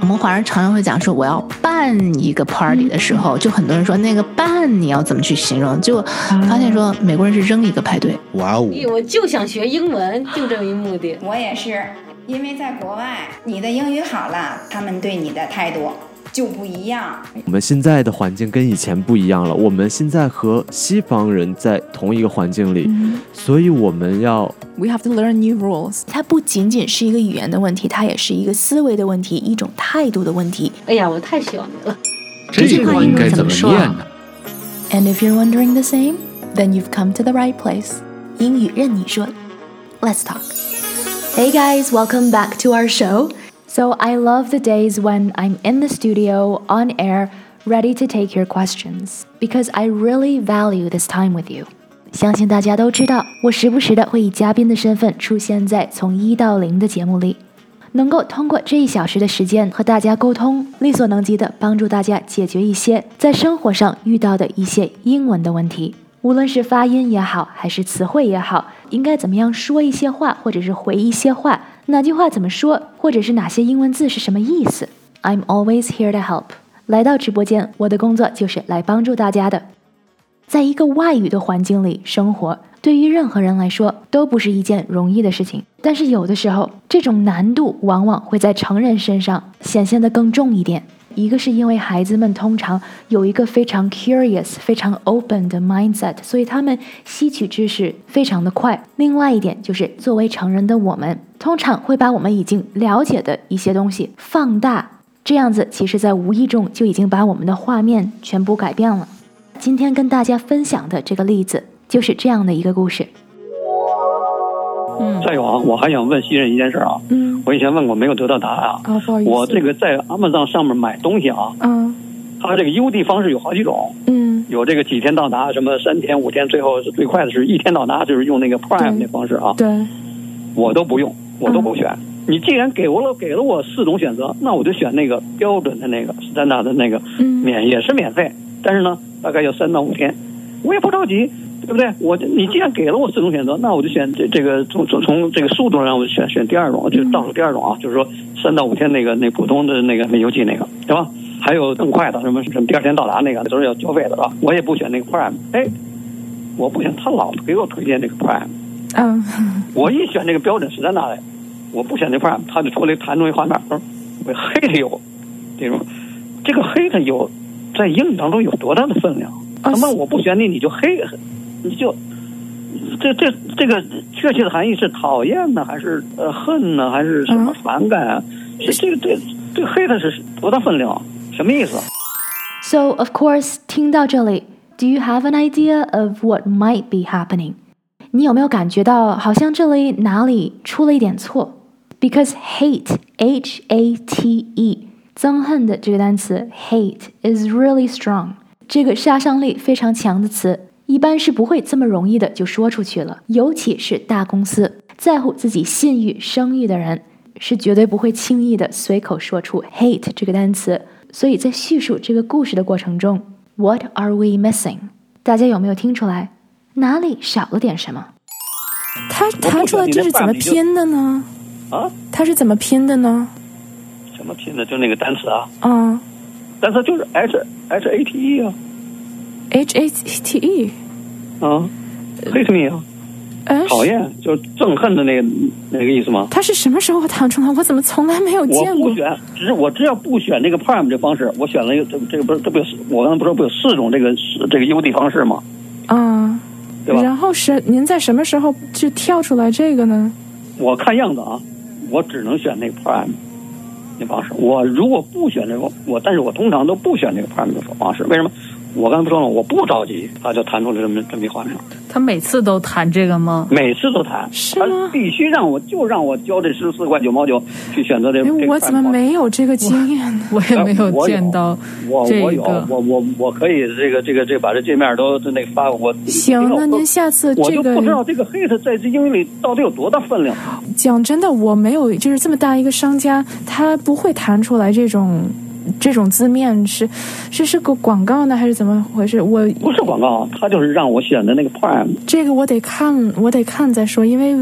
我们华人常常会讲说，我要办一个 party 的时候，就很多人说那个办你要怎么去形容？就发现说美国人是扔一个派对。哇哦！我就想学英文，就这一目的。我也是，因为在国外，你的英语好了，他们对你的态度。就不一样。我们现在的环境跟以前不一样了。我们现在和西方人在同一个环境里，所以我们要 we have to learn new rules。它不仅仅是一个语言的问题，它也是一个思维的问题，一种态度的问题。哎呀，我太喜欢你了。这句话应该怎么念呢？And if you're wondering the same, then you've come to the right place. 英语任你说。Let's talk. Hey guys, welcome back to our show. So I love the days when I'm in the studio, on air, ready to take your questions, because I really value this time with you. 相信大家都知道，我时不时的会以嘉宾的身份出现在从一到零的节目里，能够通过这一小时的时间和大家沟通，力所能及的帮助大家解决一些在生活上遇到的一些英文的问题。无论是发音也好，还是词汇也好，应该怎么样说一些话，或者是回一些话，哪句话怎么说，或者是哪些英文字是什么意思？I'm always here to help。来到直播间，我的工作就是来帮助大家的。在一个外语的环境里生活，对于任何人来说都不是一件容易的事情。但是有的时候，这种难度往往会在成人身上显现的更重一点。一个是因为孩子们通常有一个非常 curious、非常 open 的 mindset，所以他们吸取知识非常的快。另外一点就是，作为成人的我们，通常会把我们已经了解的一些东西放大，这样子其实在无意中就已经把我们的画面全部改变了。今天跟大家分享的这个例子就是这样的一个故事。再有啊，我还想问新人一件事啊。嗯。我以前问过，没有得到答案啊。啊，不好意思。我这个在 Amazon 上面买东西啊。嗯。它这个邮递方式有好几种。嗯。有这个几天到达，什么三天、五天，最后是最快的是一天到达，就是用那个 Prime 那方式啊。对。我都不用，我都不选。你既然给我了，给了我四种选择，那我就选那个标准的那个 Standard 的那个，免也是免费，但是呢，大概要三到五天，我也不着急。对不对？我你既然给了我四种选择，那我就选这这个从从从这个速度上，我就选选第二种，就倒数第二种啊，就是说三到五天那个那普通的那个那邮寄那个，对吧？还有更快的什么什么第二天到达那个，都是要交费的，是吧？我也不选那个 Prime，哎，我不选，他老给我推荐这个 Prime，嗯，我一选这个标准实在那的，我不选这 Prime，他就出来弹出一画面，说黑的有这种，这个黑的有在英语当中有多大的分量？他妈我不选你，你就黑。你就这这这个确切的含义是讨厌呢，还是呃恨呢，还是什么反感啊？这这这这黑的是多大分量？什么意思？So of course，听到这里，Do you have an idea of what might be happening？你有没有感觉到好像这里哪里出了一点错？Because hate，H A T E，憎恨的这个单词 hate is really strong，这个杀伤力非常强的词。一般是不会这么容易的就说出去了，尤其是大公司在乎自己信誉声誉的人，是绝对不会轻易的随口说出 hate 这个单词。所以在叙述这个故事的过程中，What are we missing？大家有没有听出来哪里少了点什么？他弹出来这是怎么拼的呢？啊？他是怎么拼的呢？怎么拼的？就那个单词啊？嗯，单词就是 H H A T E 啊。H A T E，啊，hate me 啊，讨厌，就是憎恨的那个那个意思吗？他是什么时候弹出来？我怎么从来没有见过？我不选，只是我只要不选这个 Prime 这方式，我选了一个这这个不是这不有我刚才不是不有四种这个这个邮递方式吗？啊，对吧？然后是您在什么时候就跳出来这个呢？我看样子啊，我只能选那个 Prime 那方式。我如果不选这个，我但是我通常都不选这个 Prime 的方式，为什么？我刚才不说了，我不着急，他就弹出了这么这么一画面。他每次都弹这个吗？每次都弹，他必须让我就让我交这十四块九毛九去选择这个。我怎么没有这个经验呢？我 也没有见到我我有我我我可以这个这个这把这界面都那发我。行，那您下次我就不知道这个 hate 在这英语里到底有多大分量。讲真的，我没有就是这么大一个商家，他不会弹出来这种。这种字面是是是个广告呢，还是怎么回事？我不是广告，他就是让我选的那个 Prime。这个我得看，我得看再说，因为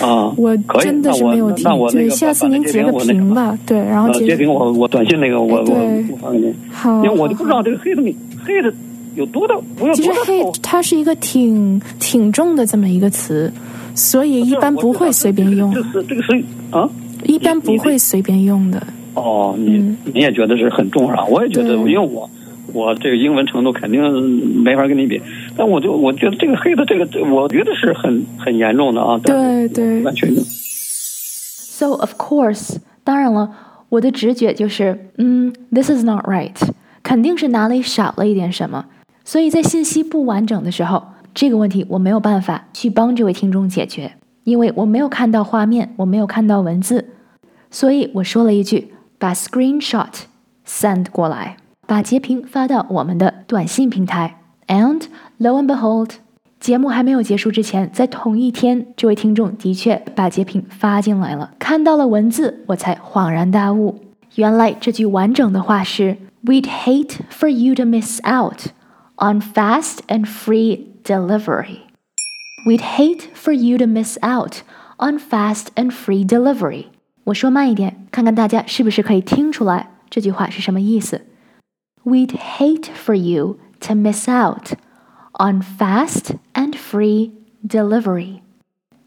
啊，我真的是没有听。对，下次您截个屏吧，对，然后截屏我我短信那个我我我发给您。好，因为我就不知道这个黑的黑的有多大，其实黑它是一个挺挺重的这么一个词，所以一般不会随便用。这是这个是啊。一般不会随便用的。哦，你你也觉得是很重是吧？我也觉得，因为我我这个英文程度肯定没法跟你比。但我就我觉得这个黑的这个，我觉得是很很严重的啊。对对，完全的。So of course，当然了，我的直觉就是，嗯，this is not right，肯定是哪里少了一点什么。所以在信息不完整的时候，这个问题我没有办法去帮这位听众解决。因为我没有看到画面，我没有看到文字，所以我说了一句：“把 screenshot send 过来，把截屏发到我们的短信平台。” And lo and behold，节目还没有结束之前，在同一天，这位听众的确把截屏发进来了。看到了文字，我才恍然大悟，原来这句完整的话是：“We'd hate for you to miss out on fast and free delivery。” We'd hate for you to miss out on fast and free delivery。 我说慢一点，看看大家是不是可以听出来这句话是什么意思。We'd hate for you to miss out on fast and free delivery。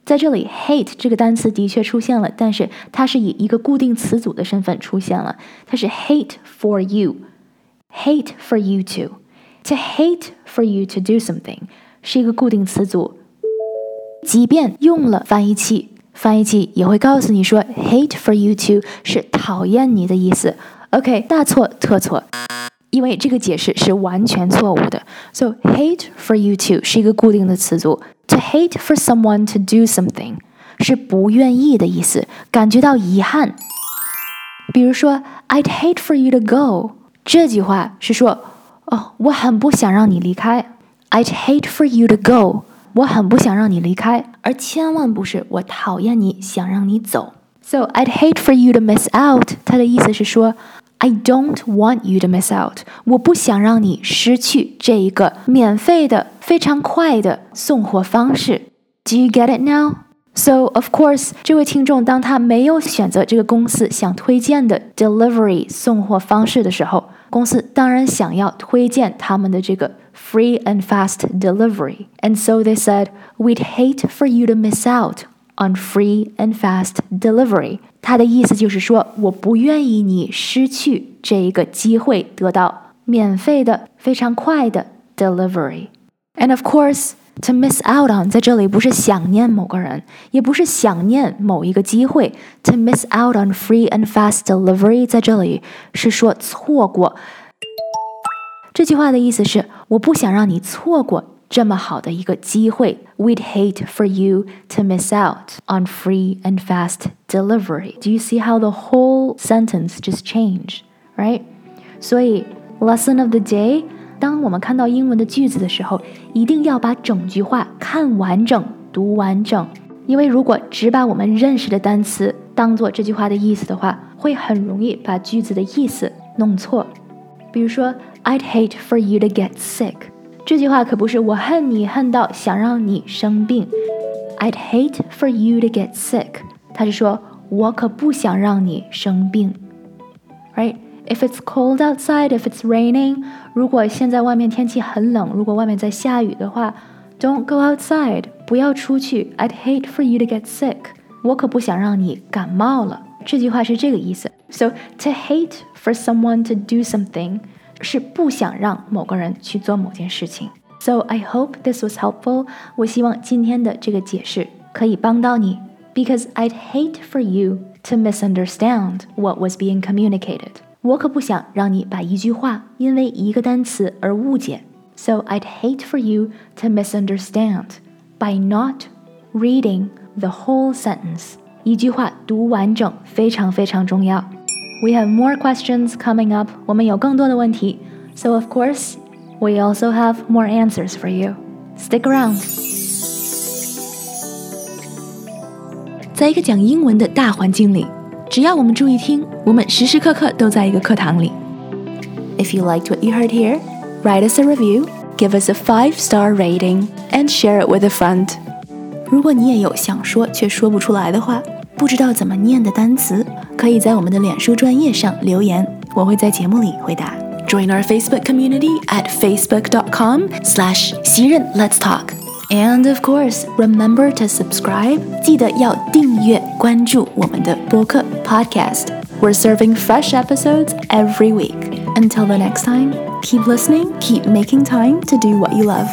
在这里，hate 这个单词的确出现了，但是它是以一个固定词组的身份出现了，它是 hate for you，hate for you to。To hate for you to do something 是一个固定词组。即便用了翻译器，翻译器也会告诉你说，hate for you to 是讨厌你的意思。OK，大错特错，因为这个解释是完全错误的。So hate for you to 是一个固定的词组，to hate for someone to do something 是不愿意的意思，感觉到遗憾。比如说，I'd hate for you to go 这句话是说，哦，我很不想让你离开。I'd hate for you to go。我很不想让你离开，而千万不是我讨厌你，想让你走。So I'd hate for you to miss out。它的意思是说，I don't want you to miss out。我不想让你失去这一个免费的、非常快的送货方式。Do you get it now? So of course，这位听众当他没有选择这个公司想推荐的 delivery 送货方式的时候，公司当然想要推荐他们的这个。free and fast delivery. And so they said, We'd hate for you to miss out on free and fast delivery. 他的意思就是说，我不愿意你失去这一个机会，得到免费的、非常快的 delivery。And of course, to miss out on 在这里不是想念某个人，也不是想念某一个机会。To miss out on free and fast delivery 在这里是说错过。这句话的意思是，我不想让你错过这么好的一个机会。We'd hate for you to miss out on free and fast delivery. Do you see how the whole sentence just changed, right? 所以，lesson of the day， 当我们看到英文的句子的时候，一定要把整句话看完整、读完整。因为如果只把我们认识的单词当做这句话的意思的话，会很容易把句子的意思弄错。比如说。I'd hate for you to get sick。这句话可不是我恨你恨到想让你生病。I'd hate for you to get sick。他是说我可不想让你生病。Right? If it's cold outside, if it's raining，如果现在外面天气很冷，如果外面在下雨的话，Don't go outside，不要出去。I'd hate for you to get sick。我可不想让你感冒了。这句话是这个意思。So to hate for someone to do something 是不想让某个人去做某件事情。So I hope this was helpful。我希望今天的这个解释可以帮到你。Because I'd hate for you to misunderstand what was being communicated。 我可不想让你把一句话因为一个单词而误解。So I'd hate for you to misunderstand by not reading the whole sentence。一句话读完整非常非常重要。We have more questions coming up. 我们有更多的问题，so of course we also have more answers for you. Stick around. 在一个讲英文的大环境里， 只要我们注意听，我们时时刻刻都在一个课堂里。 if you liked what you heard here, write us a review, give us a five star rating, and share it with a friend. 如果你也有想说却说不出来的话，不知道怎么念的单词，可以在我们的脸书专业上留言，我会在节目里回答。Join our Facebook community at facebook.com slash 袭人 Let's Talk. And of course, remember to subscribe. 记得要订阅关注我们的播客 podcast. We're serving fresh episodes every week. Until the next time, keep listening, keep making time to do what you love.